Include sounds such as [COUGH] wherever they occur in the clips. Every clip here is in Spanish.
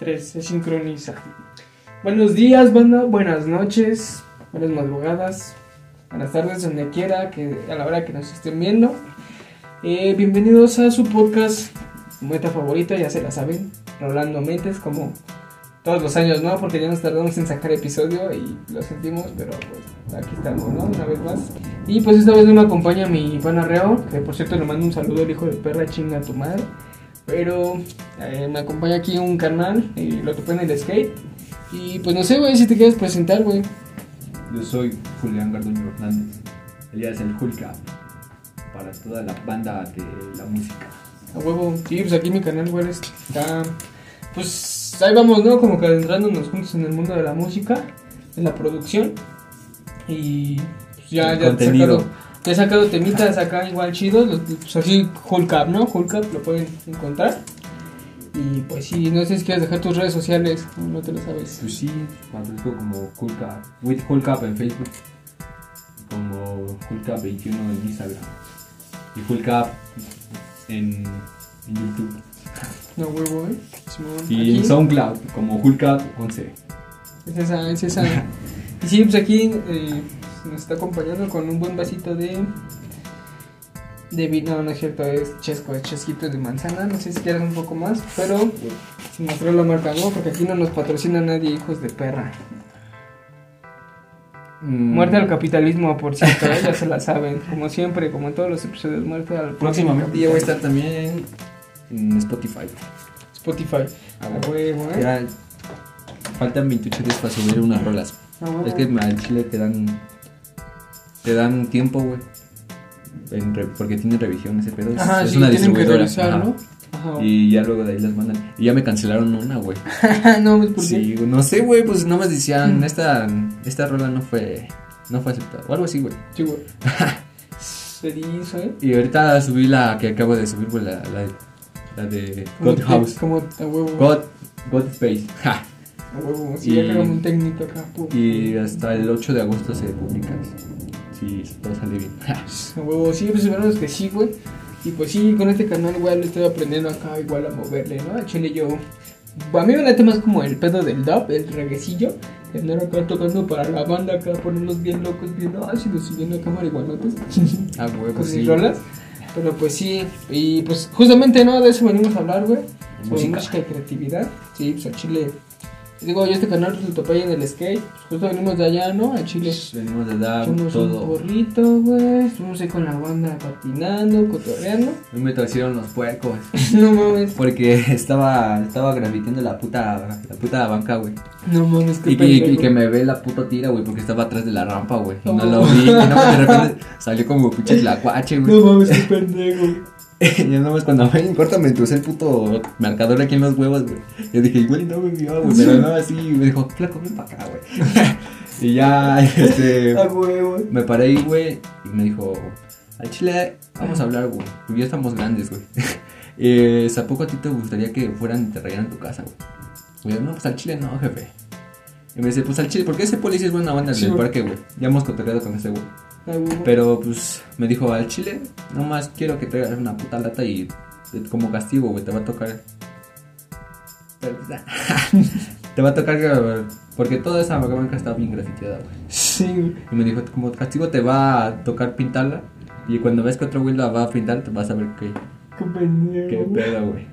3, se sincroniza. Buenos días, banda, buenas noches, buenas madrugadas, buenas tardes, donde quiera, que a la hora que nos estén viendo. Eh, bienvenidos a su podcast, su meta favorita, ya se la saben, Rolando Mentes, como todos los años, ¿no? Porque ya nos tardamos en sacar episodio y lo sentimos, pero pues aquí estamos, ¿no? Una vez más. Y pues esta vez no me acompaña mi pana Reo, que por cierto le mando un saludo al hijo de perra, chinga tu madre. Pero eh, me acompaña aquí un canal y lo topé en el skate. Y pues no sé, güey, si te quieres presentar, güey. Yo soy Julián Garduño Hernández. Ella es el Hulk para toda la banda de la música. A huevo. Sí, pues aquí mi canal, güey, está. Pues ahí vamos, ¿no? Como que adentrándonos juntos en el mundo de la música, en la producción. Y pues ya, El ya contenido. sacado, he sacado temitas acá igual chidos. Pues así, Hulk Up, ¿no? Hulk Up lo pueden encontrar. Y pues sí, no sé si quieres dejar tus redes sociales, no te lo sabes. Pues sí, aparezco como Hulk with Hulk en Facebook, como Hulk 21 en Instagram y Hulk en, en YouTube No huevo, ¿eh? Y aquí. en SoundCloud como Hulk 11. Es esa, es esa. y sí, pues aquí eh, nos está acompañando con un buen vasito de. De vino, no, no es cierto, es chesco, es chesquito de manzana. No sé si quieres un poco más, pero sin mostrar la marca, ¿no? Porque aquí no nos patrocina nadie, hijos de perra. Mm, Muerte al capitalismo, por cierto, ¿eh? ya se la saben. Como siempre, como en todos los episodios, muerte al Próximamente ya voy a estar también en Spotify. Spotify. Ah, A huevo, ¿eh? Ya faltan 28 días para subir unas rolas. A huevo. Es que al chile te dan. Te dan tiempo, güey. Porque tiene revisión ese pedo. Es, Ajá, es sí, una que distribuidora. Y ya luego de ahí las mandan. Y ya me cancelaron una, güey. [LAUGHS] no, pues, ¿por qué? Sí, güey, no sé, güey. Pues nomás decían, esta, esta rola no fue. No fue aceptada. O algo así, güey. Sí, güey. [LAUGHS] Hizo, ¿eh? Y ahorita subí la que acabo de subir, güey. La, la, la de God House. Como a huevo. God, God Space. Ja. A huevo. Sí, Y- ya un técnico acá. pum. Y hasta el 8 de agosto se publica. Sí, todo sale bien. [LAUGHS] Huevo, sí, pues esperamos que sí, güey. Y pues sí, con este canal, güey, le estoy aprendiendo acá igual a moverle, ¿no? A chile yo. A mí me late más como el pedo del dub, el reguecillo. Andar acá tocando para la banda, acá ponerlos bien locos, bien ácidos, subiendo acá marihuanotes. [LAUGHS] A huevo, con sí. mis rolas. Pero pues sí, y pues justamente, ¿no? De eso venimos a hablar, güey. Sobre música y creatividad. Sí, pues a Chile. Digo, yo este canal pues, lo topé en el skate. Pues justo venimos de allá, ¿no? A Chile. Venimos de dar un todo. porrito, güey. Estuvimos ahí con la banda patinando, cotorreando. Hoy me torcieron los puercos. [LAUGHS] no mames, Porque estaba, estaba grafiteando la puta, la puta banca, güey. no mames, qué Y que, y que me ve la puta tira, güey, porque estaba atrás de la rampa, güey. Y no Oh. lo vi. Y no, de repente [LAUGHS] salió como pinche tlacuache, güey. No mames, qué pendejo. [LAUGHS] Ya nomás cuando me corta me puse el puto marcador aquí en los huevos, güey. Yo dije, igual no me vio, güey. Pero no, así me dijo, flaco, ven para acá, güey. [LAUGHS] y ya, [LAUGHS] este. A huevo. Me paré ahí, güey, y me dijo, al chile, vamos a hablar, güey. Ya estamos grandes, güey. eh, ¿A poco a ti te gustaría que fueran y te rayaran tu casa, güey? Y yo, no, pues al chile no, jefe. Y me dice, pues al chile, porque ese policía es buena banda Sí, del güey. parque, güey. Ya hemos cotorreado con ese, güey. Pero, pues, me dijo, al chile, nomás quiero que traigas una puta lata y eh, como castigo, güey, te va a tocar. Pues, [LAUGHS] te va a tocar, porque toda esa banca está bien grafiteada, güey. Sí. Y me dijo, como castigo te va a tocar pintarla. Y cuando ves que otro güey la va a pintar, te vas a ver qué, Qué pendejo. qué pedo, güey.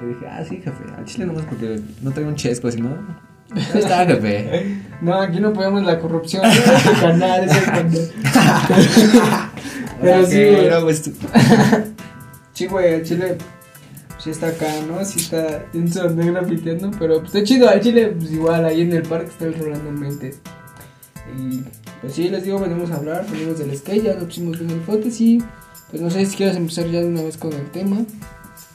Y dije, ah, sí, jefe, al chile nomás porque no traigo un chesco, sino. Ahí está, jefe. [LAUGHS] No, aquí no podemos la corrupción. [LAUGHS] ¿no? Este canal es el canal. [LAUGHS] Pero [LAUGHS] sí, güey. era, pues, tú- Sí, güey, el chile sí está acá, ¿no? Sí está en su onda grafiteando, pero pues está chido, al chile, pues igual, ahí en el parque está el Rolando Mentes. Y pues sí, les digo, venimos a hablar, venimos del skate, ya lo pusimos bien en fotos y pues no sé si quieres empezar ya de una vez con el tema,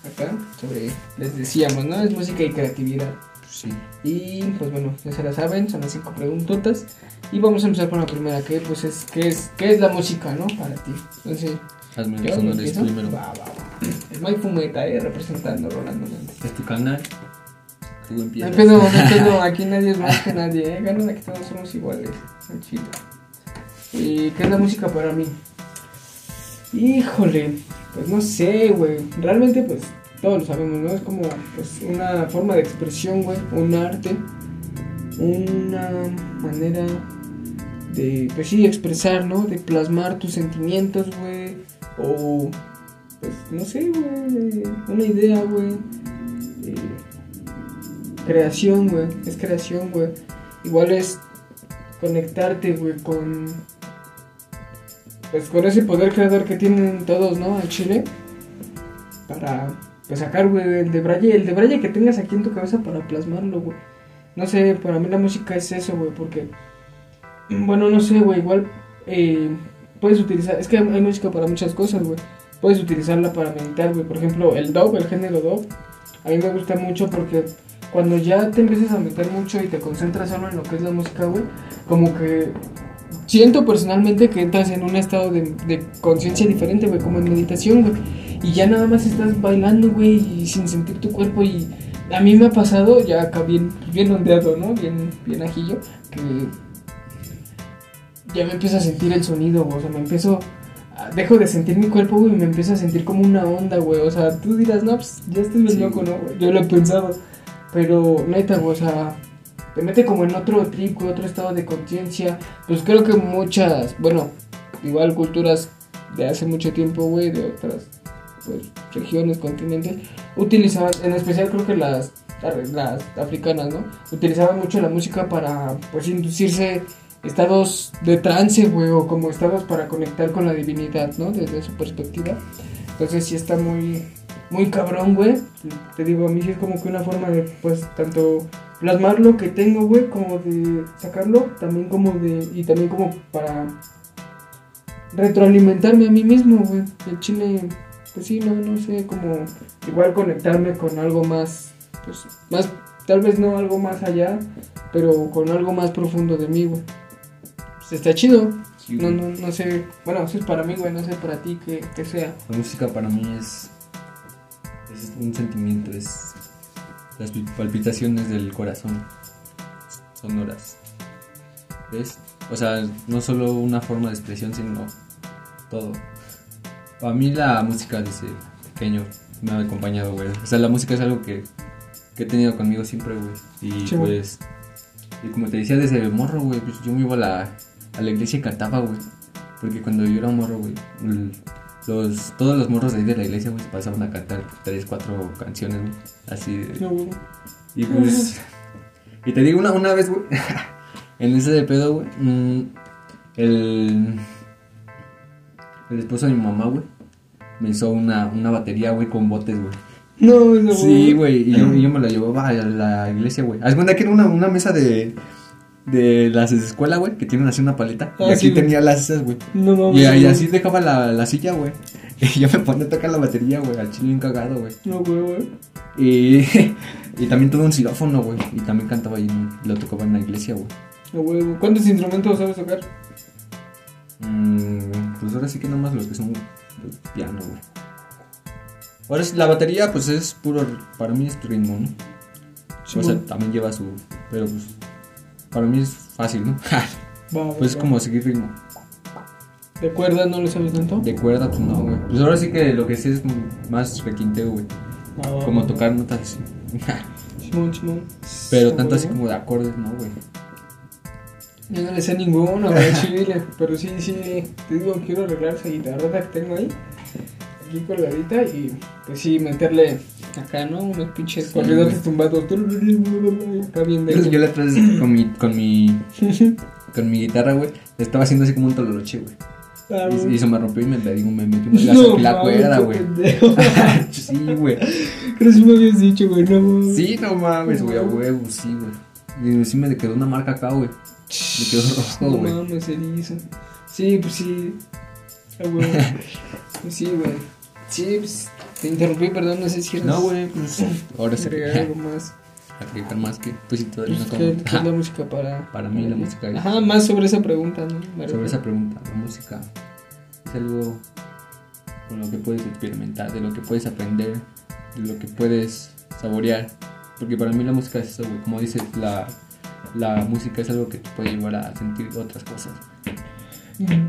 acá, sobre, les decíamos, ¿no? Es música y creatividad. Sí. Y pues bueno, ya se la saben, son las cinco preguntotas. Y vamos a empezar con la primera, que pues es, ¿qué es, qué es la música, no? Para ti. Entonces, Hazme ¿yo los honores primero. Va, va, va. Es Mike Fumeta, eh, representando Rolando Méndez. Es tu canal. Tú empiezas. pedo, no [LAUGHS] aquí nadie es más que nadie, eh. Ganan aquí todos somos iguales, al chile. ¿Y qué es la música para mí? Híjole, pues no sé, güey. Realmente, pues, todos lo sabemos, ¿no? Es como pues, una forma de expresión, güey, un arte, una manera de, pues sí, expresar, ¿no? De plasmar tus sentimientos, güey, o, pues, no sé, güey, una idea, güey. eh, creación, güey, es creación, güey. Igual es conectarte, güey, con, pues, con ese poder creador que tienen todos, ¿no? Al Chile, para, pues, sacar, güey, el de braille, el de braille que tengas aquí en tu cabeza para plasmarlo, güey. No sé, para mí la música es eso, güey, porque, bueno, no sé, güey, igual eh, puedes utilizar, es que hay música para muchas cosas, güey. Puedes utilizarla para meditar, güey. Por ejemplo, el dub, el género dub, a mí me gusta mucho porque cuando ya te empiezas a meter mucho y te concentras solo en lo que es la música, güey, como que siento personalmente que entras en un estado de, de conciencia diferente, güey, como en meditación, güey. Y ya nada más estás bailando, güey, y sin sentir tu cuerpo y a mí me ha pasado, ya acá bien, bien ondeado, ¿no? Bien, bien ajillo, que ya me empiezo a sentir el sonido, güey. O sea, me empiezo. a- Dejo de sentir mi cuerpo, güey, y me empiezo a sentir como una onda, güey. O sea, tú dirás, no, pues ya estoy bien Sí. loco, ¿no? güey? Yo lo he pensado. Pero, neta, güey, o sea, te mete como en otro trip, otro estado de conciencia. Pues creo que muchas, bueno, igual culturas de hace mucho tiempo, güey, de otras pues, regiones, continentes, utilizaban, en especial creo que las, las africanas, ¿no? Utilizaban mucho la música para, pues, inducirse estados de trance, güey, o como estados para conectar con la divinidad, ¿no? Desde su perspectiva. Entonces sí está muy, muy cabrón, güey. Te digo, a mí sí es como que una forma de, pues, tanto plasmar lo que tengo, güey, como de sacarlo, también como de, y también como para retroalimentarme a mí mismo, güey. El chile, pues sí, no, no sé, como igual conectarme con algo más, pues, más, tal vez no algo más allá, pero con algo más profundo de mí, güey. Pues está chido. Sí, No, no, no sé, bueno, eso es para mí, güey, no sé para ti que, que sea. La música para mí es, es un sentimiento, es las pi- palpitaciones del corazón sonoras. ¿Ves? O sea, no solo una forma de expresión, sino todo. Para mí la música desde pequeño me ha acompañado, güey. O sea, la música es algo que, que he tenido conmigo siempre, güey. Y pues, y como te decía desde morro, güey, pues yo me iba a la, a la iglesia y cantaba, güey. Porque cuando yo era morro, güey, los, todos los morros de ahí de la iglesia, güey, se pasaban a cantar tres, cuatro canciones, güey. Así de... No, güey. Y pues... Y te digo una, una vez, güey, [LAUGHS] en ese de pedo, güey, mm, el... El esposo de mi mamá, güey, me hizo una, una batería, güey, con botes, güey. No, no, Sí, güey, y yo, y yo me la llevaba a la iglesia, güey. Haz cuenta que era una, una mesa de... De las escuelas, güey, que tienen así una paleta. Ah, y aquí sí, tenía las esas, güey. No mames. Y, y así dejaba la, la silla, güey. [LAUGHS] Y yo me ponía a tocar la batería, güey, al chile bien cagado, güey. No, güey, güey. Y, [LAUGHS] y también tuve un xilófono, güey. Y también cantaba ahí, lo tocaba en la iglesia, güey. No, güey, güey. ¿Cuántos instrumentos sabes tocar? Mm, pues ahora sí que nomás los que son los piano, güey. Ahora sí, la batería, pues es puro, para mí es ritmo, ¿no? Sí, o sea, también lleva su, pero pues, para mí es fácil, ¿no? [LAUGHS] Pues es como seguir ritmo. ¿De cuerda no lo sabes tanto? De cuerda, pues no, güey. Pues ahora sí que lo que sé es más requinteo, güey. Va, Como tocar notas. [LAUGHS] Simón, Simón. Pero Sí, tanto así como de acordes, ¿no, güey? Yo no le sé ninguno, güey, [LAUGHS] chile. Pero sí, sí, te digo, quiero arreglar esa guitarrota que tengo ahí. Aquí colgadita y pues sí, meterle acá, ¿no? Unos pinches Sí, corridotes güey. tumbados. Acá bien de Yo la otra vez con mi, con mi, [LAUGHS] con mi guitarra, güey, le estaba haciendo así como un tololoche, güey. Ah, Y, y se me rompió y me, digo, me metí [LAUGHS] la, No, la cuerda, güey. sí, güey. Creo que sí me habías dicho, güey, no mames. Sí, no mames, güey, a huevo, sí, güey. Y sí me quedó una marca acá, güey. Me quedó rojo, [LAUGHS] No güey. mames, erizo. Sí, pues sí. Ah, güey. [LAUGHS] Pues sí, güey. Sí, pues te interrumpí, perdón, no sé si eres- No, güey, pues [LAUGHS] ahora se agregar algo más. agregar más que, pues sí, todavía Pues, no ¿qué, qué es la música para, Para mí la música es- Ajá, más sobre esa pregunta, ¿no? Sobre refiero. esa pregunta, la música es algo con lo que puedes experimentar, de lo que puedes aprender, de lo que puedes saborear. Porque para mí la música es eso, güey. Como dices, la, la música es algo que te puede llevar a sentir otras cosas.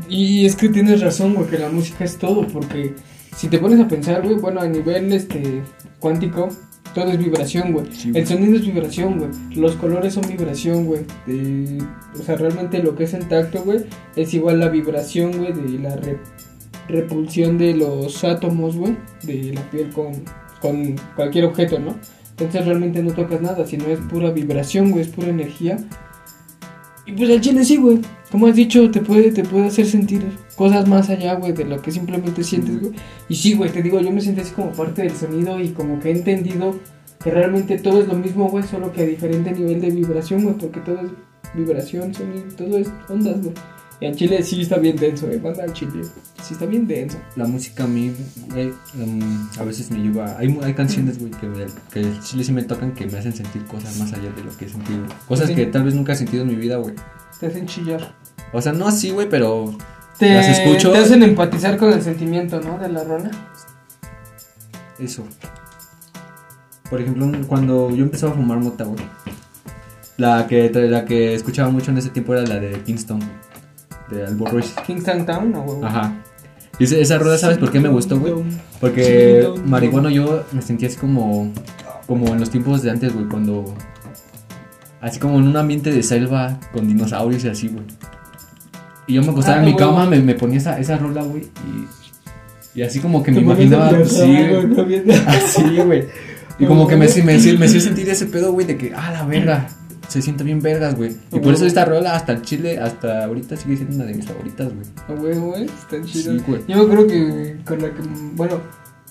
Y es que tienes razón, güey, que la música es todo, porque si te pones a pensar, güey, bueno, a nivel este cuántico, todo es vibración, güey. Sí, el sonido es vibración, güey. Los colores son vibración, güey. De- O sea, realmente lo que es el tacto, güey, es igual la vibración, güey, de la re- repulsión de los átomos, güey, de la piel con, con cualquier objeto, ¿no? Entonces realmente no tocas nada, sino es pura vibración, güey, es pura energía. Y pues el chile sí, güey. Como has dicho, te puede, te puede hacer sentir cosas más allá, güey, de lo que simplemente sientes, güey. Y sí, güey, te digo, yo me siento así como parte del sonido y como que he entendido que realmente todo es lo mismo, güey, solo que a diferente nivel de vibración, güey, porque todo es vibración, sonido, todo es ondas, güey. Y al chile sí está bien denso, eh, banda chile. Sí está bien denso. La música a mí, um, a veces me lleva. Hay, hay canciones, güey, que, que chile sí me tocan que me hacen sentir cosas más allá de lo que he sentido. Cosas Sí. que tal vez nunca he sentido en mi vida, güey. Te hacen chillar. O sea, no así, güey, pero Te, Las escucho. te hacen empatizar con el sentimiento, ¿no? De la rola. eso. Por ejemplo, cuando yo empezaba a fumar mota, güey. La que, la que escuchaba mucho en ese tiempo era la de Kingston, de Albor Royce. Kingston Town, ¿no? Ajá. Y esa- rueda, ¿sabes por qué me gustó, güey? Porque marihuano yo me sentía así como como en los tiempos de antes, güey, cuando así como en un ambiente de selva con dinosaurios y así, güey. Y yo me acostaba Ah, en mi cama, me, me ponía esa, esa rola, güey, y, y así como que me imaginaba, sí, güey, [LAUGHS] así, güey. Y como que me, me, me, me hacía sentir ese pedo, güey, de que, ah, la verga, se siente bien vergas, güey. Y por eso esta rola hasta el chile, hasta ahorita sigue siendo una de mis favoritas, güey. Ah, güey, güey, están chidos. Sí, güey. Yo creo que con la que, bueno,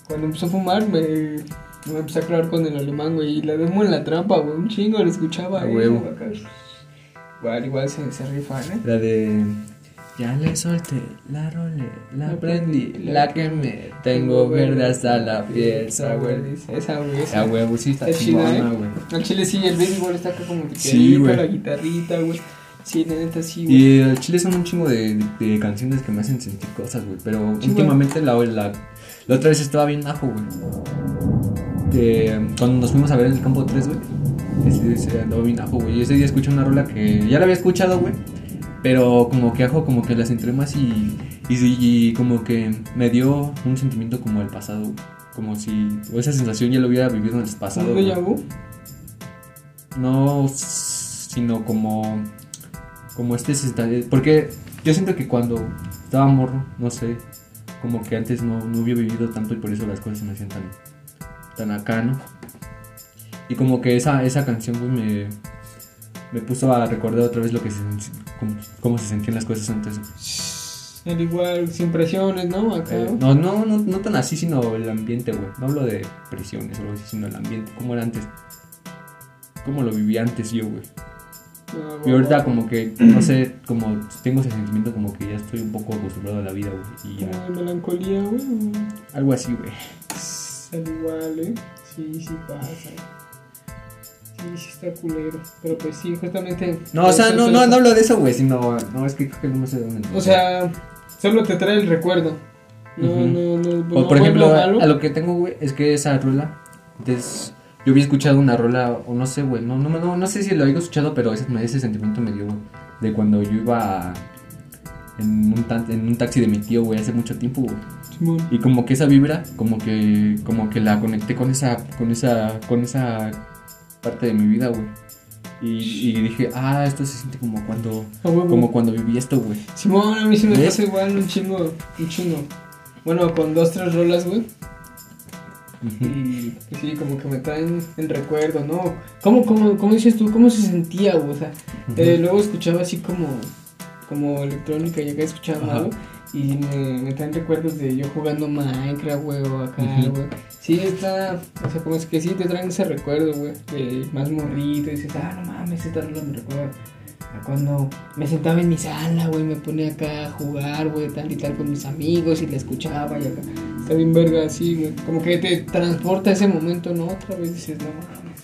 cuando empezó a fumar me, me empecé a clavar con el alemán, güey, y la demo en la trampa, güey, un chingo, lo escuchaba, A ahí, huevo. acá. Igual, igual se, se rifan, ¿eh? La de. Ya le solté la role, la prendí, la quemé. Tengo verde hasta la piel, Esa, güey, güey. dice, esa, güey, esa. huevo, sí está chingona, ¿eh? güey. Al chile sí, el baby igual está acá como que Sí, güey. la guitarrita, güey. Sí, la neta sí, güey. Y el chile son un chingo de, de, de canciones que me hacen sentir cosas, güey. Pero Sí, últimamente la, la, la otra vez estaba bien ajo, güey. Que, cuando nos fuimos a ver en el campo 3, güey. Ese, ese andaba bien ajo, güey. Y ese día escuché una rola que ya la había escuchado, güey. Pero como que ajo, como que la centré más y, y, y como que me dio un sentimiento como el pasado. Como si o esa sensación ya lo hubiera vivido en el pasado. ¿Un déjà vu? No, sino como. Como este. Porque yo siento que cuando estaba morro, no sé. Como que antes no, no había vivido tanto y por eso las cosas se me hacían tan. tan acá, ¿no? Y como que esa, esa canción, me. Me puso a recordar otra vez lo que se. Cómo, cómo se sentían las cosas antes. El igual, sin presiones, ¿no? Acá. Eh, no, no, no, no tan así, sino el ambiente, güey. No hablo de presiones o algo así, sino el ambiente. ¿Cómo era antes? ¿Cómo lo vivía antes yo, güey? Ah, Y ahorita como que, no sé, como tengo ese sentimiento como que ya estoy un poco acostumbrado a la vida, güey. Y ya, de melancolía, güey. algo así, güey. Al igual, ¿eh? Sí, sí pasa. Sí, sí está culero. Pero pues sí, justamente. No, o sea, no, no, no hablo de eso, güey, sino, no, es que creo que no me sé dónde. O sea, solo te trae el recuerdo. No, Ujú. no, no. o por ejemplo, a, a lo que tengo, güey, es que esa rola, entonces, yo había escuchado una rola, o no sé, güey, no, no, no, no sé si lo había escuchado, pero ese, ese sentimiento me dio, güey, de cuando yo iba en un, tan- en un taxi de mi tío, güey, hace mucho tiempo, güey. Y como que esa vibra, como que, como que la conecté con esa, con esa, con esa parte de mi vida, güey. Y, y dije, ah, esto se siente como cuando, como cuando viví esto, güey. Simón, a mí sí me pasa igual un chingo, un chingo. Bueno, con dos, tres rolas, güey. Y que sí, como que me traen el recuerdo, ¿no? ¿Cómo, cómo, cómo dices tú? ¿Cómo se sentía, güey? O sea, eh, luego escuchaba así como, como electrónica y acá escuchaba güey, Y me, me traen recuerdos de yo jugando Minecraft, güey, o acá, güey. Sí, está, o sea, como es que sí te traen ese recuerdo, güey, de más morrito. Y dices, ah, no mames, esta rola me recuerda a cuando me sentaba en mi sala, güey, me ponía acá a jugar, güey, tal y tal con mis amigos y la escuchaba y acá. Está bien verga así, güey. Como que te transporta ese momento, ¿no? Otra vez dices, no mames.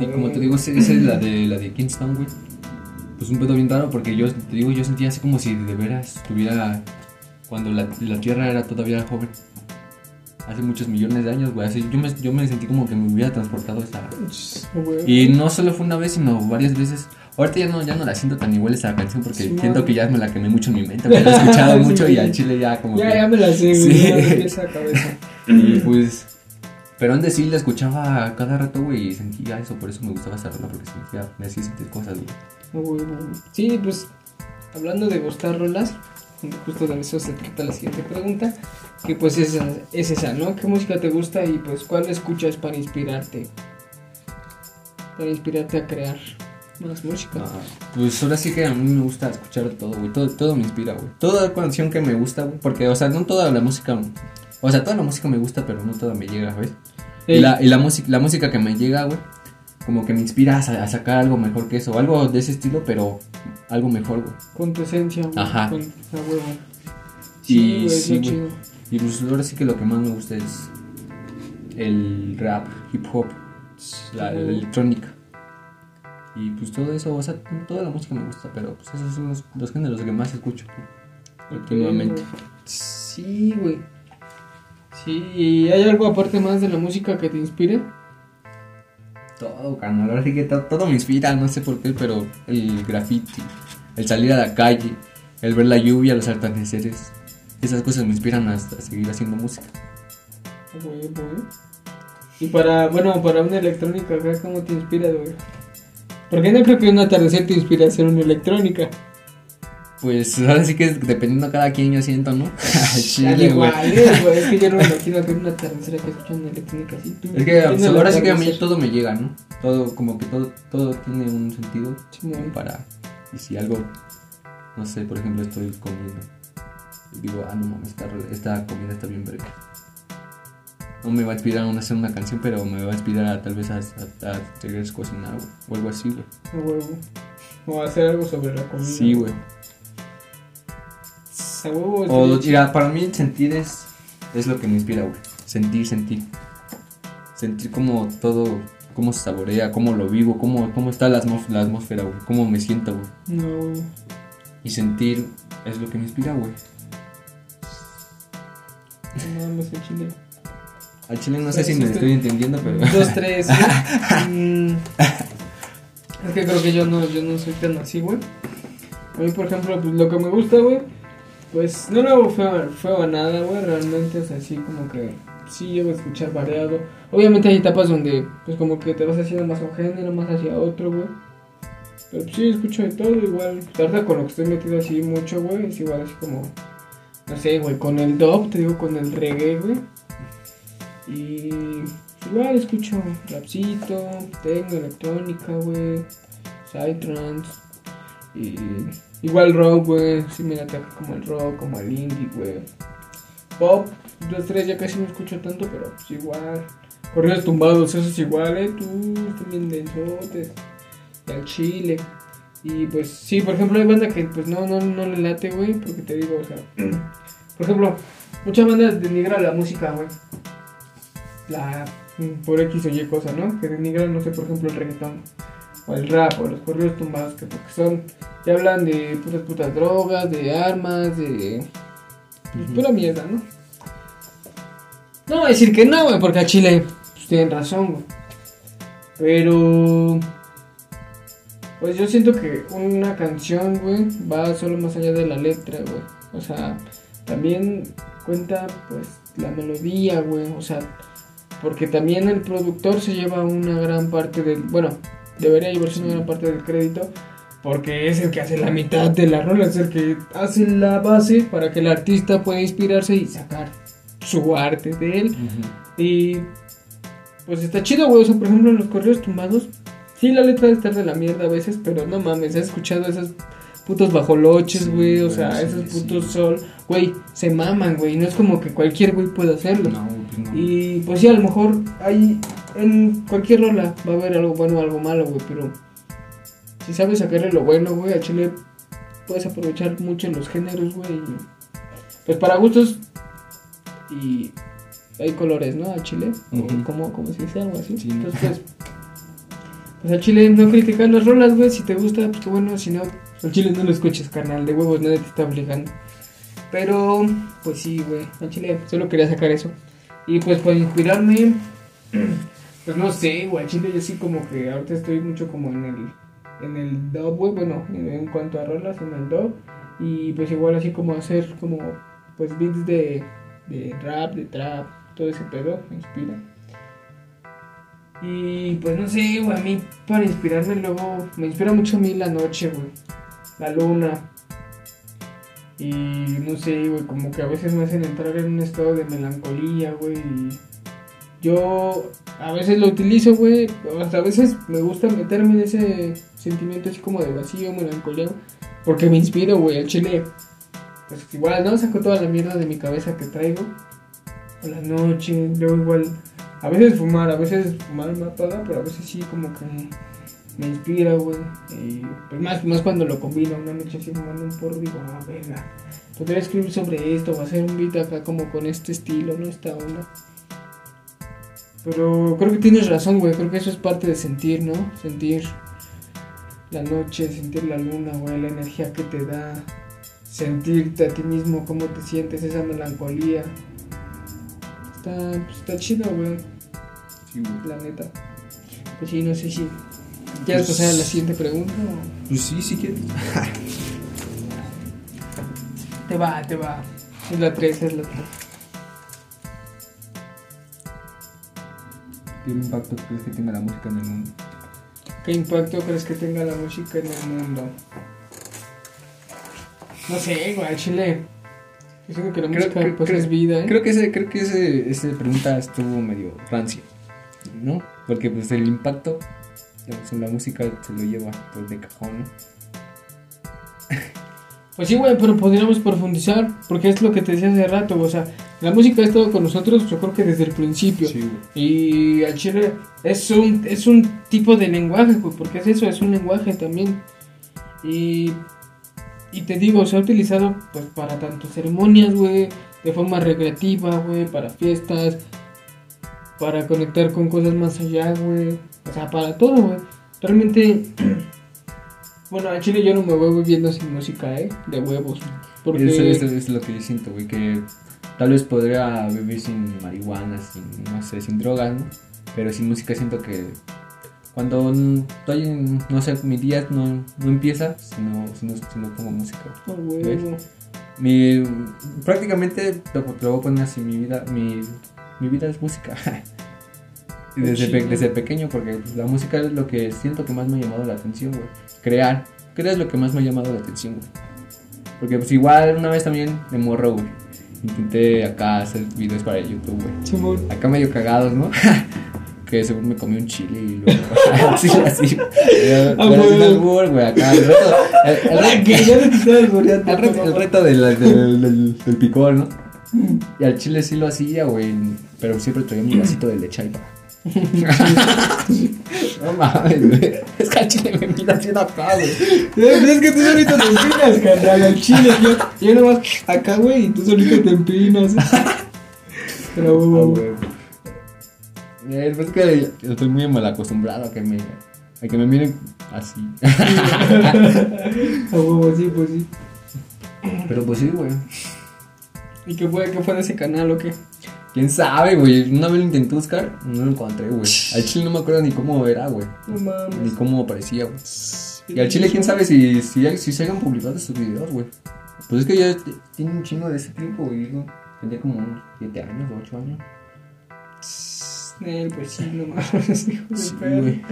Y como te digo, esa esa es la de, la de Kingston, güey. Pues un pedo bien raro porque yo, te digo, yo sentía así como si de veras estuviera cuando la, la Tierra era todavía joven. Hace muchos millones de años, güey. Así, yo, me, yo me sentí como que me hubiera transportado esa... Y no solo fue una vez, sino varias veces. Ahorita ya no, ya no la siento tan igual esa canción porque Sí, siento que ya me la quemé mucho en mi mente. Me la he [LAUGHS] escuchado Sí, mucho sí. y al chile ya como Ya, que... ya me la sé, güey. [LAUGHS] Sí. cabeza. Y pues Pero antes sí la escuchaba cada rato, güey, y sentía eso, por eso me gustaba esa rola, porque sentía, me hacía sentir cosas, güey. Ah, güey. Sí, pues hablando de gustar rolas, justo de eso se trata la siguiente pregunta, que pues es, es esa, ¿no? ¿Qué música te gusta y pues cuál escuchas para inspirarte? Para inspirarte a crear más música. Ah, pues ahora sí que a mí me gusta escuchar todo, güey. Todo, todo me inspira, güey. Toda canción que me gusta, güey. Porque, o sea, no toda la música. O sea, toda la música me gusta, pero no toda me llega, ¿ves? Y la, y la, música, la música que me llega, güey. Como que me inspira a, a sacar algo mejor que eso. Algo de ese estilo, pero algo mejor, güey. Con tu esencia, güey. Ajá. Con la hueva. Y Sí, güey, es sí, güey. chido. Y pues ahora sí que lo que más me gusta es el rap, hip hop, la, la electrónica. Y pues todo eso, o sea, toda la música me gusta, pero pues esos son los, los géneros que más escucho güey, últimamente. Sí, güey. Sí, ¿y hay algo aparte más de la música que te inspire? Todo, carnal, ahora sí que to- todo, me inspira, no sé por qué, pero el graffiti, el salir a la calle, el ver la lluvia, los atardeceres, esas cosas me inspiran hasta seguir haciendo música. Güey, güey. Y para, bueno, para una electrónica, acá, ¿cómo te inspira, güey? Porque no creo que un atardecer te inspire a hacer una electrónica. Pues ahora sí que dependiendo cada quien yo siento, ¿no? [LAUGHS] Al chile, güey. eh, güey. Es que yo no me imagino que un atardecer acá escuchando una electrónica así. tú- Es que pues, ahora sí que a mí todo me llega, ¿no? Todo, como que todo, todo tiene un sentido Simón. para... Y si algo, no sé, por ejemplo, estoy comiendo. Y digo, ah, no mames, esta, comida está bien verga. No me va a inspirar a hacer una canción, pero me va a inspirar a tal vez a, a, a cocinar güey, o algo así, güey. Huevo. O hacer algo sobre la comida. Sí, güey. A huevo. O, estaría chido. mira, para mí sentir es, es lo que me inspira, güey. Sentir, sentir. Sentir como todo, cómo se saborea, cómo lo vivo, cómo, cómo está la, atmós- la atmósfera, güey. Cómo me siento, güey. No. Y sentir es lo que me inspira, güey. No mames, el chile. Al chile no sé si me estoy entendiendo, pero... Dos, [LAUGHS] tres. Mm, es que creo que yo no, yo no soy tan así, güey. A mí, por ejemplo, pues, lo que me gusta, güey, pues no lo feo a nada, güey. Realmente es así como que sí llevo a escuchar variado. Obviamente hay etapas donde, pues como que te vas haciendo más un género, más hacia otro, güey. Pero pues, sí, escucho de todo, igual. Ahorita con lo que estoy metido así mucho, güey, es igual así como, no sé, güey, con el dub, te digo, con el reggae, güey. Y igual escucho rapcito, tengo electrónica, güey, psytrance. Y igual rock, güey, sí ataca como el rock, como el indie, güey. Pop, dos, tres ya casi no escucho tanto, pero pues igual. Corridos tumbados, eso es igual, eh, tú, también densotes. Y al chile. Y pues sí, por ejemplo, hay banda que pues no, no, no le late, güey, porque te digo, o sea, [CLEARS THROAT] por ejemplo, muchas bandas denigran la música, güey la por X o Y cosa, ¿no? Que denigran, no sé, por ejemplo, el reggaetón o el rap o los corridos tumbados, que porque son, ya hablan de putas putas drogas, de armas, de pues, Ujú. pura mierda, ¿no? No voy a decir que no, güey, porque a Chile pues, tienen razón, güey. Pero pues yo siento que una canción, güey, va solo más allá de la letra, güey. O sea, también cuenta pues la melodía, güey. O sea, porque también el productor se lleva una gran parte del, bueno, debería llevarse una gran parte del crédito porque es el que hace la mitad de la rola, es el que hace la base para que el artista pueda inspirarse y sacar su arte de él. Y pues está chido, güey. O sea, por ejemplo, en los correos tumbados, sí, la letra debe estar de la mierda a veces, pero no mames, he escuchado esos putos bajoloches, Sí, güey. o sea, sí, esos sí. putos sol, güey, se maman, güey. No es como que cualquier güey pueda hacerlo. No, pues no. Y pues sí, a lo mejor hay en cualquier rola va a haber algo bueno o algo malo, güey, pero si sabes sacarle lo bueno, güey, a Chile puedes aprovechar mucho los géneros, güey. Pues para gustos y hay colores, ¿no? A Chile, o Ujú. como, como se dice algo así. Sí. Entonces, pues, pues a Chile no criticar las rolas, güey, si te gusta, pues bueno, si no, al Chile no lo escuches, carnal, de huevos nadie te está obligando. Pero, pues sí, güey, a Chile solo quería sacar eso. Y pues para inspirarme, pues no sé, güey, Chile yo sí como que ahorita estoy mucho como en el, en el dub, güey, bueno, en, en cuanto a rolas, en el dub. Y pues igual así como hacer como, pues beats de, de rap, de trap, todo ese pedo, me inspira. Y pues no sé, güey, a mí para inspirarme luego, me inspira mucho a mí la noche, güey. La luna. Y no sé, güey, como que a veces me hacen entrar en un estado de melancolía, güey. Y yo a veces lo utilizo, güey. Hasta a veces me gusta meterme en ese sentimiento así como de vacío, melancolía. Porque me inspiro, güey, al chile. Pues igual, ¿no? Saco toda la mierda de mi cabeza que traigo. A la noche, luego igual. A veces fumar, a veces fumar matada, pero a veces sí como que me inspira, güey. Y pues más, más cuando lo combino, una noche así fumando un porro, digo, ah, venga. Podría escribir sobre esto, o hacer un beat acá como con este estilo, ¿no? Esta onda. Pero creo que tienes razón, güey. Creo que eso es parte de sentir, ¿no? Sentir la noche, sentir la luna, güey, la energía que te da. Sentirte a ti mismo, cómo te sientes, esa melancolía. Está, pues, está chido, güey. Sí, güey. La neta. Pues sí, no sé si. ¿Quieres Pues- pasar a la siguiente pregunta? o- Pues sí, sí quieres. Te va, te va. Es la 3, es la 3. ¿Qué impacto crees que tenga la música en el mundo? ¿Qué impacto crees que tenga la música en el mundo? No sé, güey, chile. Yo siento que la Creo- música creo- pues creo- es vida, ¿eh? Creo que ese, creo que ese, ese pregunta estuvo medio rancio, ¿no? Porque pues el impacto, en la música se lo lleva pues, de cajón, ¿no? Pues sí, güey, pero podríamos profundizar, porque es lo que te decía hace rato, o sea, la música ha estado con nosotros, yo creo que desde el principio. Sí. Y al chile es un, es un tipo de lenguaje, güey, porque es eso, es un lenguaje también. Y, y te digo, se ha utilizado pues para tanto ceremonias, güey, de forma recreativa, güey, para fiestas, para conectar con cosas más allá, güey. O sea, para todo, güey. Realmente, [CLEARS THROAT] bueno, al chile yo no me voy viviendo sin música, ¿eh? De huevos. Porque... Eso, eso es lo que yo siento, güey, que tal vez podría vivir sin marihuana, sin, no sé, sin drogas, ¿no? Pero sin música siento que cuando estoy en, no sé, mi día no, no empieza si no, si, no, si no pongo música. A huevo. Mi, prácticamente lo, lo voy a poner así, mi vida, mi, mi vida es música. [LAUGHS] Desde, pe- desde pequeño, porque la música es lo que siento que más me ha llamado la atención, güey. Crear, crear es lo que más me ha llamado la atención, güey. Porque pues igual una vez también de morro, güey. Intenté acá hacer videos para YouTube, güey. Acá medio cagados, ¿no? [LAUGHS] [LAUGHS] que según me comí un chile y luego [LAUGHS] así, así. Pero, Ah, pero sin güey. acá el reto, el, el reto- el reto, del, del, del, del picor, ¿no? Y al chile sí lo hacía, güey. Pero siempre traía mi vasito de leche ahí. No mames, güey. Es que al chile me mira haciendo acá, güey. Eh, es que tú solito te empinas, carnal, al chile. Yo, yo nomás acá, güey, y tú solito te empinas. Pero, Ah, güey, güey. Eh, pues es que estoy muy mal acostumbrado a que me, a que me miren así. [LAUGHS] A huevo, sí, pues sí. Pero pues sí, güey. ¿Y qué fue, qué fue de ese canal o qué? ¿Quién sabe, güey? Una vez lo intenté buscar, no lo encontré, güey. Al chile no me acuerdo ni cómo era, güey. No Ni mames. cómo aparecía, güey. Y al chile, quién sabe si, si, si se hayan publicado sus videos, güey. Pues es que ya tiene un chingo de ese tiempo, güey. digo, Tenía como unos 7 años, 8 años. Eh, pues sí, no mames, [LAUGHS] hijo de Sí, perro. güey.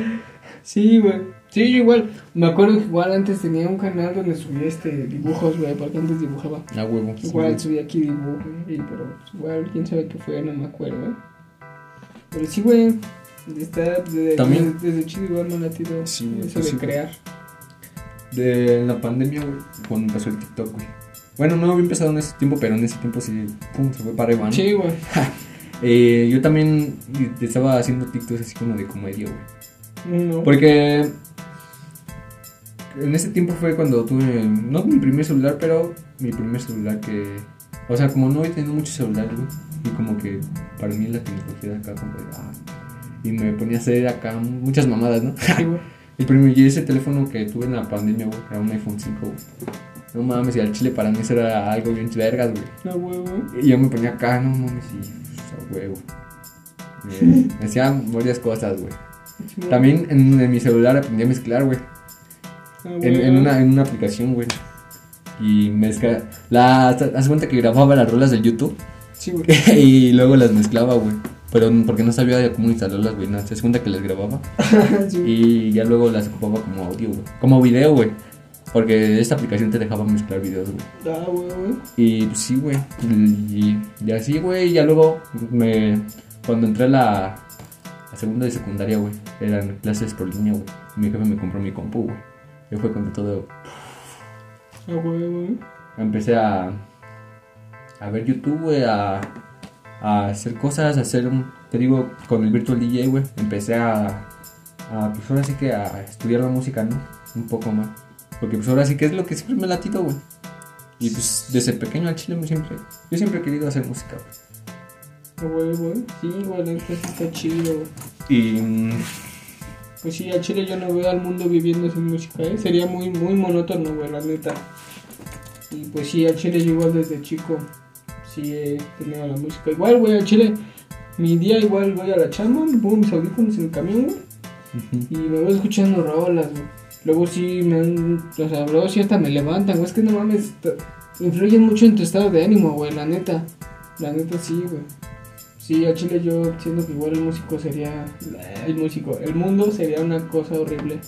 Sí, güey. Sí, yo igual. Me acuerdo que igual antes tenía un canal donde subía este dibujos, güey, porque antes dibujaba. A huevo. sí, Igual güey. subí aquí dibujo, y, pero igual quién sabe qué fue, no me acuerdo. ¿eh? Pero sí, güey. Está desde, También- desde, desde chido igual me ha latido Sí, güey, eso de sí, güey. crear. De la pandemia, güey, cuando empezó el TikTok, güey. Bueno, no había empezado en ese tiempo, pero en ese tiempo sí, pum, se fue para ¿no? Sí, güey. [LAUGHS] Eh, yo también estaba haciendo TikToks así como de comedia, güey. No. Porque en ese tiempo fue cuando tuve, no mi primer celular, pero mi primer celular que, o sea, como no he tenido muchos celulares, güey, y como que para mí la tecnología de acá, como de, ah, y me ponía a hacer acá muchas mamadas, ¿no? [LAUGHS] Sí, güey. [LAUGHS] El primer, y ese teléfono que tuve en la pandemia, güey, era un iPhone 5, güey. No mames, y al chile para mí eso era algo bien vergas, güey. No, güey, güey. Y yo me ponía acá, no mames, y pues, a huevo. [LAUGHS] Me, me hacían varias cosas, güey. También en, en mi celular aprendí a mezclar, güey. Ah, En, una, en una aplicación, güey. Y mezcla. La, haz cuenta que grababa las rolas del YouTube Sí, [LAUGHS] güey. y luego las mezclaba, güey. Pero porque no sabía cómo instalarlas, güey. No, se cuenta que les grababa. [LAUGHS] Sí. Y ya luego las ocupaba como audio, güey. Como video, güey. Porque esta aplicación te dejaba mezclar videos, güey. Ah, güey, güey. Y pues, sí, güey. Y, y así, güey. Y ya luego me. Cuando entré a la, a segunda de secundaria, güey. Eran clases por línea, güey. Mi jefe me compró mi compu, güey. Y fue cuando todo. Ah, güey, güey. Empecé a. A ver YouTube, güey. A, a hacer cosas. A hacer. un- Te digo, con el Virtual DJ, güey. Empecé a. A, pues ahora sí que a estudiar la música, ¿no? Un poco más. Porque pues ahora sí que es lo que siempre me ha latido, güey. Y pues desde pequeño al chile siempre. Yo siempre he querido hacer música, güey. Ah, güey, güey. Sí, güey, la está chido, güey. Y. Pues sí, al chile yo no veo al mundo viviendo sin música, ¿eh? Sería muy, muy monótono, güey, la neta. Y pues sí, al chile yo igual desde chico sí he tenido la música. Igual, güey, al chile, mi día igual voy a la chamba, me pongo mis audífonos en el camión, güey, y me voy escuchando rolas, güey. Luego sí me han, o sea, luego sí hasta me levantan, güey, es que no mames, influyen mucho en tu estado de ánimo, güey, la neta. La neta sí, güey. Sí, a Chile yo siento que igual el músico sería. El músico, el mundo sería una cosa horrible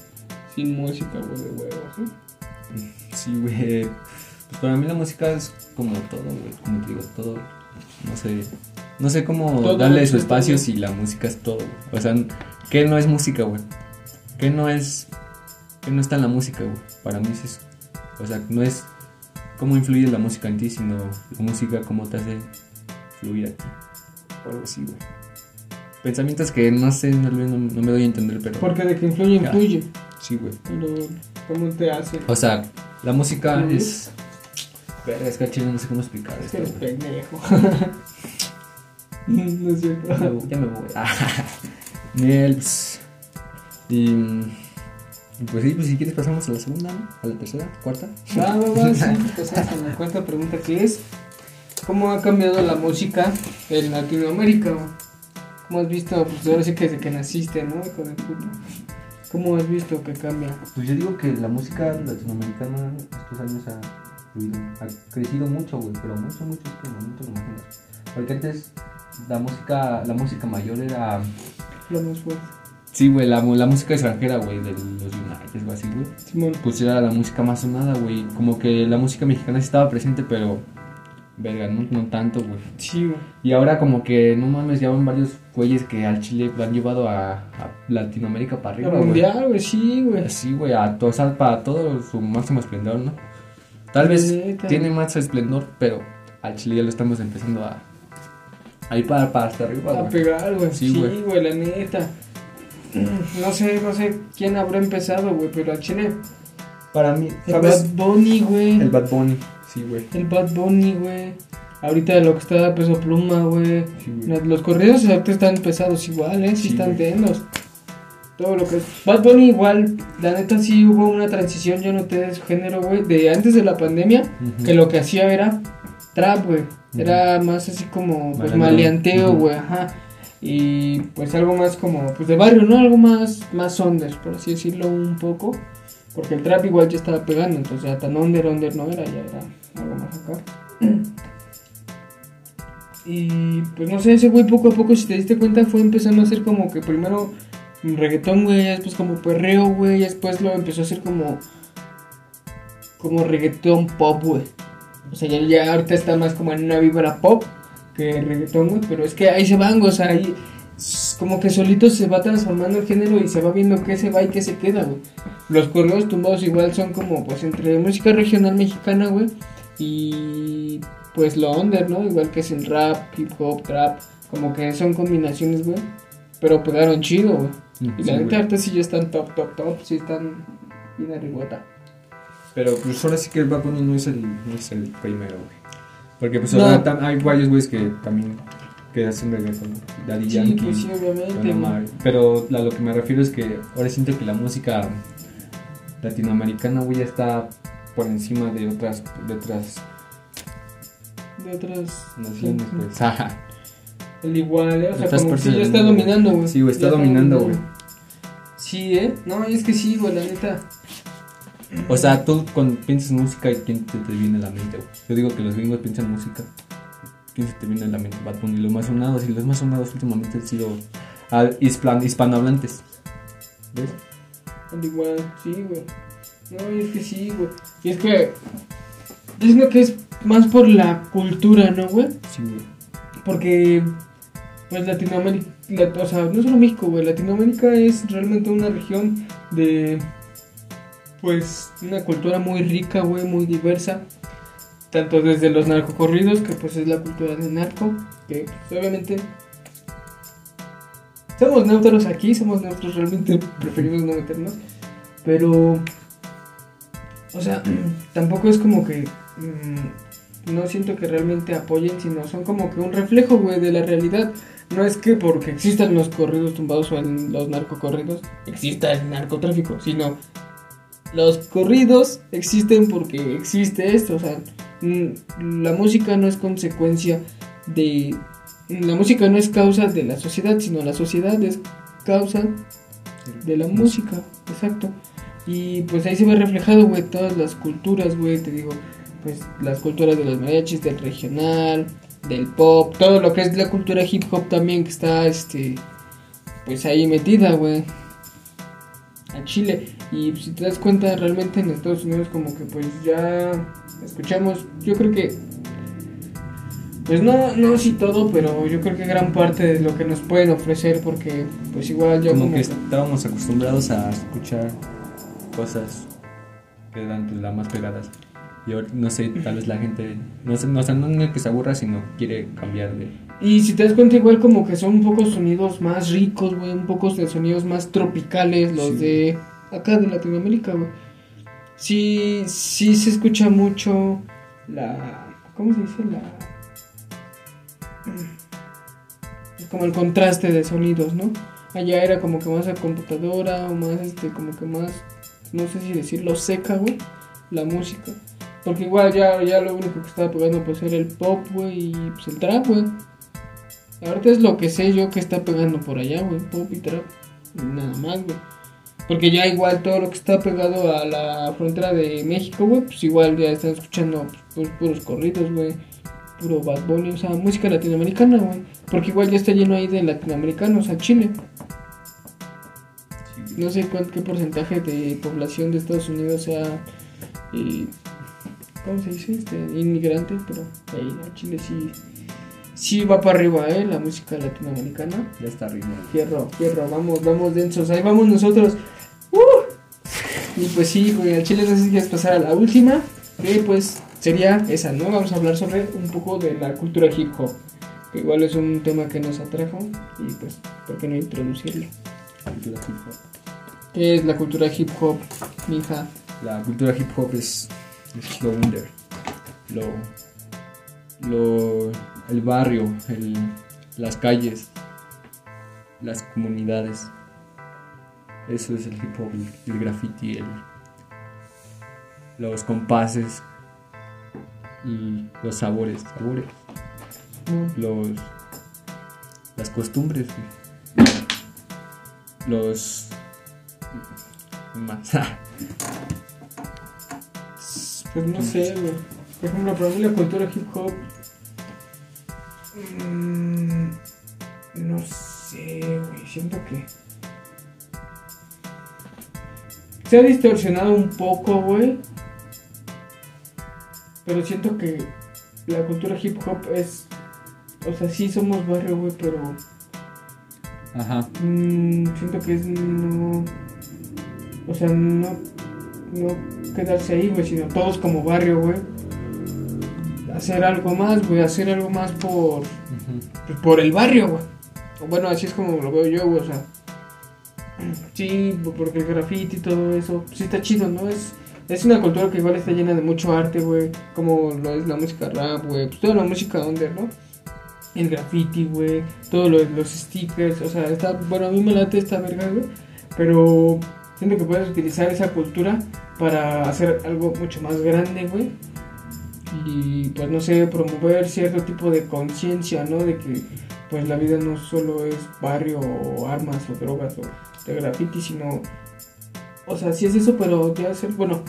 sin música, güey, de huevos, ¿sí? Sí, güey. Pues para mí la música es como todo, güey. Como te digo, todo. No sé. No sé cómo Todo, darle su espacio si la música es todo, güey. O sea, ¿qué no es música, güey? ¿Qué no es. ¿Qué no está en la música, güey? Para mí es eso. O sea, no es cómo influye la música en ti, sino la música cómo te hace fluir a ti. O algo así, güey. Pensamientos que no sé, no, no- no me doy a entender, pero. Porque de que influye, Ya. influye. Sí, güey. Pero, ¿cómo te hace? O sea, la música es. Verga, es que chile no sé cómo explicar Es esto. que eres güey. pendejo. [LAUGHS] no es cierto. Ya me voy, ya me voy. [LAUGHS] Pues, Y. Pues sí, pues si quieres pasamos a la segunda, ¿no? A la tercera, cuarta. Va, va, va, sí, [LAUGHS] pasamos a la cuarta pregunta que es ¿Cómo ha cambiado la música en Latinoamérica? ¿Cómo has visto, pues ahora sí que desde que naciste, ¿no? Hijo de puta. ¿Cómo has visto que cambia? Pues yo digo que la música latinoamericana estos años ha, ha crecido mucho, güey, pero mucho, mucho, es que no, no. Porque antes la música, la música mayor era... Lo más fuerte. Sí, güey, la, la música extranjera, güey, de los United o así, güey. Simón. Pues era la música más sonada, güey. Como que la música mexicana estaba presente, pero... Verga, no, no tanto, güey. Sí, güey. Y ahora como que, no mames, ya van varios güeyes que al Chile lo han llevado a, a Latinoamérica para arriba, güey. mundial, güey, sí, güey. Así, güey, a to- o sea, para todo su máximo esplendor, ¿no? Tal vez tiene más esplendor, pero al Chile ya lo estamos empezando a... A ir para, para hasta arriba, A güey. pegar, güey. Sí, Sí, güey. güey, la neta. No sé, no sé quién habrá empezado, güey, pero a Chile. Para mí, El Bad Bunny, güey. El Bad Bunny, sí, güey. El Bad Bunny, güey. Ahorita lo que está peso pluma, güey. Sí. Los corridos ahorita están pesados igual, ¿eh? Sí, Sí, están tendos. Todo lo que es. Bad Bunny igual, la neta sí hubo una transición, yo noté de su género, güey, de antes de la pandemia, que lo que hacía era trap, güey. Era más así como, pues, Malandro. maleanteo, güey, ajá. Y pues algo más como, pues de barrio, ¿no? Algo más, más under, por así decirlo un poco. Porque el trap igual ya estaba pegando, entonces ya tan under, under no era, ya era algo más acá. Y pues no sé, ese güey poco a poco, si te diste cuenta, fue empezando a hacer como que primero reggaetón, güey, después como perreo, güey, después lo empezó a hacer como como reggaetón pop, güey. O sea, ya, ya ahorita está más como en una vibra pop que reggaetón, güey, pero es que ahí se van, güey, o sea, ahí como que solito se va transformando el género y se va viendo qué se va y qué se queda, güey. Los correos tumbados igual son como pues entre música regional mexicana, güey, y pues lo under, ¿no? Igual que es el rap, hip hop, trap, como que son combinaciones, güey. Pero pegaron chido, güey. Y Sí, la neta ahorita sí ya están top, top, top, sí están bien arribota. Pero pues ahora sí que el Bad Bunny no es el, no es el primero, güey. Porque pues No. ahora hay varios güeyes que también que hacen reggaeton, ¿no? Daddy Sí, Yankee. pues sí, obviamente. Pero a lo que me refiero es que ahora siento que la música latinoamericana, güey, ya está por encima de otras, de otras De otras naciones, sí, pues. Ajá. El igual, ¿eh? O sea, como que ya está dominando, güey. Sí, güey, está Ya dominando, güey. Sí, ¿eh? No, es que sí, güey, la neta. O sea, tú cuando piensas en música, ¿quién te, te viene a la mente, güey? Yo digo que los gringos piensan música ¿quién se te viene a la mente? Bad Bunny, los más sonados. Y los más sonados últimamente han sido ah, hispan- hispanohablantes. ¿Ves? Al igual, sí, güey. No, es que sí, güey. Y es que. Yo siento que es más por la cultura, ¿no, güey? Sí, güey. Porque. Pues Latinoamérica. la- o sea, no solo México, güey. Latinoamérica es realmente una región de. Pues. Una cultura muy rica, güey, muy diversa. Tanto desde los narcocorridos, que pues es la cultura del narco. Que pues, obviamente. Somos neutros aquí, somos neutros, realmente preferimos no meternos. Pero. O sea, tampoco es como que. mm, no siento que realmente apoyen, sino son como que un reflejo, güey, de la realidad. No es que porque existan los corridos tumbados o en los narcocorridos exista el narcotráfico, sino los corridos existen porque existe esto. O sea, mm, la música no es consecuencia de. La música no es causa de la sociedad, sino la sociedad es causa de la música, exacto. Y pues ahí se ve reflejado, güey, todas las culturas, güey, te digo, pues las culturas de los mariachis, del regional, del pop, todo lo que es la cultura hip hop también que está, este, pues ahí metida, güey, a Chile. Y pues, si te das cuenta, realmente en Estados Unidos como que pues ya escuchamos, yo creo que, pues no, no sí todo, pero yo creo que gran parte de lo que nos pueden ofrecer, porque pues igual yo como, como que- estábamos acostumbrados a escuchar cosas que eran pues, las más pegadas. Y ahora, no sé, tal vez la gente, no sé, no, o sea, no es que se aburra, sino quiere cambiar de... Y si te das cuenta, igual como que son un poco sonidos más ricos, güey, un poco de sonidos más tropicales, los Sí. de acá de Latinoamérica, güey. Sí, sí se escucha mucho la... ¿Cómo se dice? La... Es [CLEARS THROAT] como el contraste de sonidos, ¿no? Allá era como que más a computadora o más, este, como que más, no sé si decirlo, seca, güey, la música. Porque igual ya, ya lo único que estaba pegando pues era el pop, güey, y pues el trap, güey. Ahorita es lo que sé yo que está pegando por allá, güey, pop y trap. Nada más, güey. Porque ya igual todo lo que está pegado a la frontera de México, güey, pues igual ya están escuchando pues, puros corridos, güey. Puro Bad o sea, música latinoamericana, güey. Porque igual ya está lleno ahí de latinoamericanos a Chile. No sé cuál, qué porcentaje de población de Estados Unidos sea, eh, ¿cómo se dice? Este, inmigrante, pero ahí a Chile sí, sí va para arriba, ¿eh? La música latinoamericana. Ya está arriba. Fierro, fierro, vamos, vamos densos, ahí vamos nosotros. ¡Uh! Y pues sí, güey, al Chile no sé si quieres pasar a la última, que pues sería esa, ¿no? Vamos a hablar sobre un poco de la cultura hip hop, que igual es un tema que nos atrajo y pues, ¿por qué no introducirlo? Cultura hip hop. ¿Qué es la cultura hip hop, mija? La cultura hip hop es, es lo under, lo, lo, el barrio, el, las calles, las comunidades. Eso es el hip hop, el, el graffiti, el, los compases y los sabores, sabores, los, las costumbres, los más. Pues no sé, güey. Por ejemplo, para mí la cultura hip hop. mm, no sé, güey. Siento que. Se ha distorsionado un poco, güey. Pero siento que la cultura hip hop es. O sea, sí somos barrio, güey, pero. Ajá. Mm, siento que es no. O sea, no. No quedarse ahí, güey, sino todos como barrio, güey. Hacer algo más, güey, hacer algo más por. por el barrio, güey. Bueno, así es como lo veo yo, güey, o sea. Sí, porque el graffiti y todo eso, pues, sí está chido, ¿no? Es, es una cultura que igual está llena de mucho arte, güey. Como lo es la música rap, güey. Pues toda la música under, ¿no? El graffiti, güey. Todos los, los stickers, o sea, está. Bueno, a mí me late esta verga, güey. Pero siento que puedes utilizar esa cultura para hacer algo mucho más grande, güey. Y pues no sé, promover cierto tipo de conciencia, ¿no? De que pues la vida no solo es barrio o armas o drogas o de graffiti, sino... O sea, sí es eso, pero ya hacer, bueno,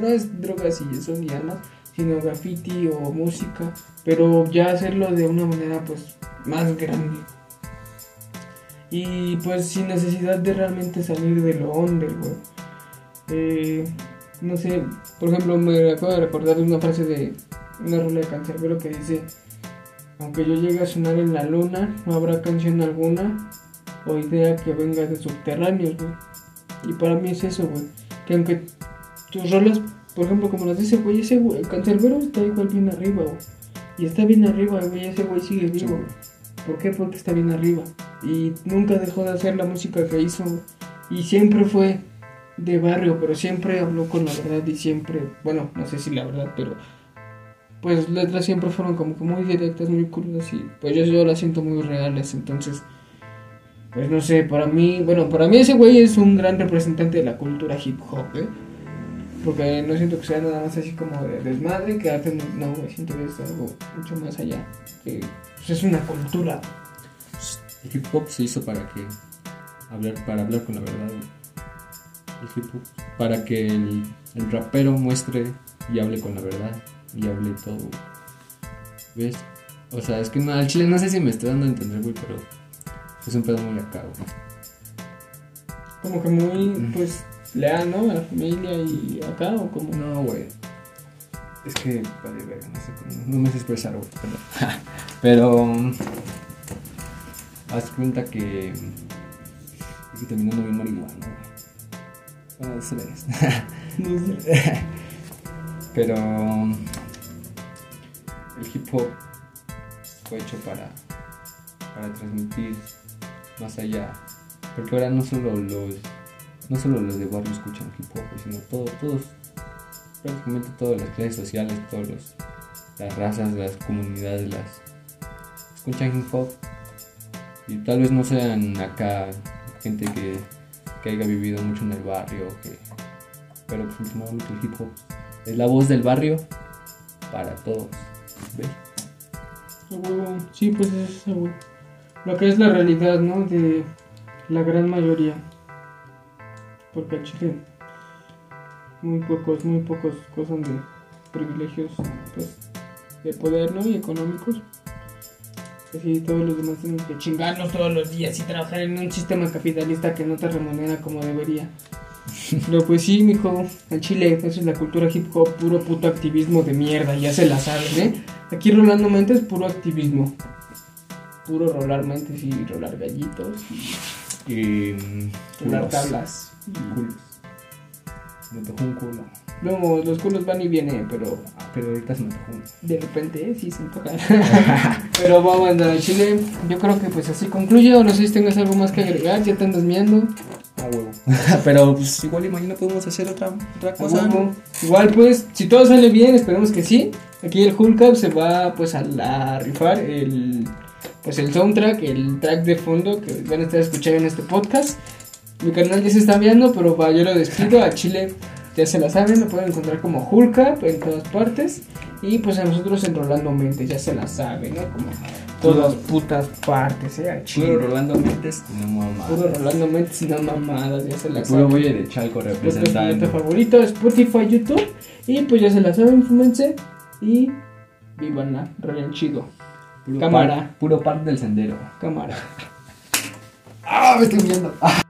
no es drogas y eso ni armas, sino graffiti o música pero ya hacerlo de una manera pues más grande. Y pues sin necesidad de realmente salir de lo under, güey. Eh, no sé, por ejemplo, me acabo de recordar una frase de una rola de Cancerbero que dice, aunque yo llegue a sonar en la luna, no habrá canción alguna o idea que venga de subterráneos, güey. Y para mí es eso, güey. Que aunque tus rolas, por ejemplo, como las dice, güey, ese güey, Cancerbero está igual bien arriba, güey. Y está bien arriba, güey, ese güey sigue vivo. ¿Por qué? Porque está bien arriba. Y nunca dejó de hacer la música que hizo. Y siempre fue de barrio, pero siempre habló con la verdad y siempre, bueno, no sé si la verdad, pero pues letras siempre fueron como que muy directas, muy crudas y pues yo, las siento muy reales. Entonces, pues no sé, para mí, bueno, para mí ese güey es un gran representante de la cultura hip hop, ¿eh? Porque no siento que sea nada más así como de desmadre, que no, no, siento que es algo mucho más allá. Que pues, es una cultura. El hip hop se hizo para que hablar, para hablar con la verdad. El hip hop para que el, el rapero muestre y hable con la verdad y hable todo. ¿Ves? O sea, es que no, al chile no sé si me estoy dando a entender, güey, pero es un pedo muy acá, güey. Como que muy, pues, leal, ¿no? A la familia y acá, o como. No, güey. Es que, vale, verga, no sé cómo. No me sé expresar, güey. perdón. Pero. [LAUGHS] Haz cuenta que. Es que terminando bien marihuana, güey. No sé. Pero. El hip hop fue hecho para. Para transmitir más allá. Porque ahora no solo los. No solo los de barrio escuchan hip hop, sino todo, todos. Prácticamente todas las clases sociales, todos los, las razas, las comunidades, las. Escuchan hip hop. Y tal vez no sean acá gente que, que haya vivido mucho en el barrio, que, pero pues últimamente el hip es la voz del barrio para todos. ¿Ves? Sí, pues es. Lo que es la realidad, ¿no? De la gran mayoría. Porque al Chile muy pocos, muy pocos gozan de privilegios, pues, de poder, ¿no? Y económicos. Así todos los demás tienen que chingarnos todos los días y trabajar en un sistema capitalista que no te remunera como debería. [LAUGHS] Pero pues sí, mijo, en Chile, eso es la cultura hip hop, puro puto activismo de mierda, ya se la saben, ¿eh? Aquí Rolando Mentes, puro activismo. Puro rolar mentes y rolar gallitos y Y. mm, rolar culos. tablas. Culos. Me tocó un culo. Luego los culos van y vienen, pero Pero ahorita se me uno. de repente ¿eh? sí se antojan. [LAUGHS] pero vamos a andar a Chile. Yo creo que pues así concluye. O no sé si tengas algo más que agregar. Ya te andas miando. A huevo. [LAUGHS] Pero pues igual mañana podemos hacer otra, otra A cosa. Igual pues, si todo sale bien, esperemos que sí. Aquí el Hulk se va pues a, la- a rifar el pues el soundtrack, el track de fondo que van a estar escuchando en este podcast. Mi canal ya se está viendo, pero va, yo lo despido a Chile. Ya se la saben, lo pueden encontrar como Hulk Up en todas partes. Y pues a nosotros en Rolando Mentes, ya se la saben, ¿no? Como todas putas partes, ¿eh? A Chile. Puro Rolando Mentes y no mamá. Puro Rolando Mentes y no mamadas, ya se la Puro saben. Boye de Chalco representando. favorito, Spotify, YouTube. Y pues ya se la saben, fúmense. Y vivanla, rolen chido. Puro Cámara. par- puro par del sendero. Cámara. [LAUGHS] ¡Ah! Me estoy viendo. [LAUGHS]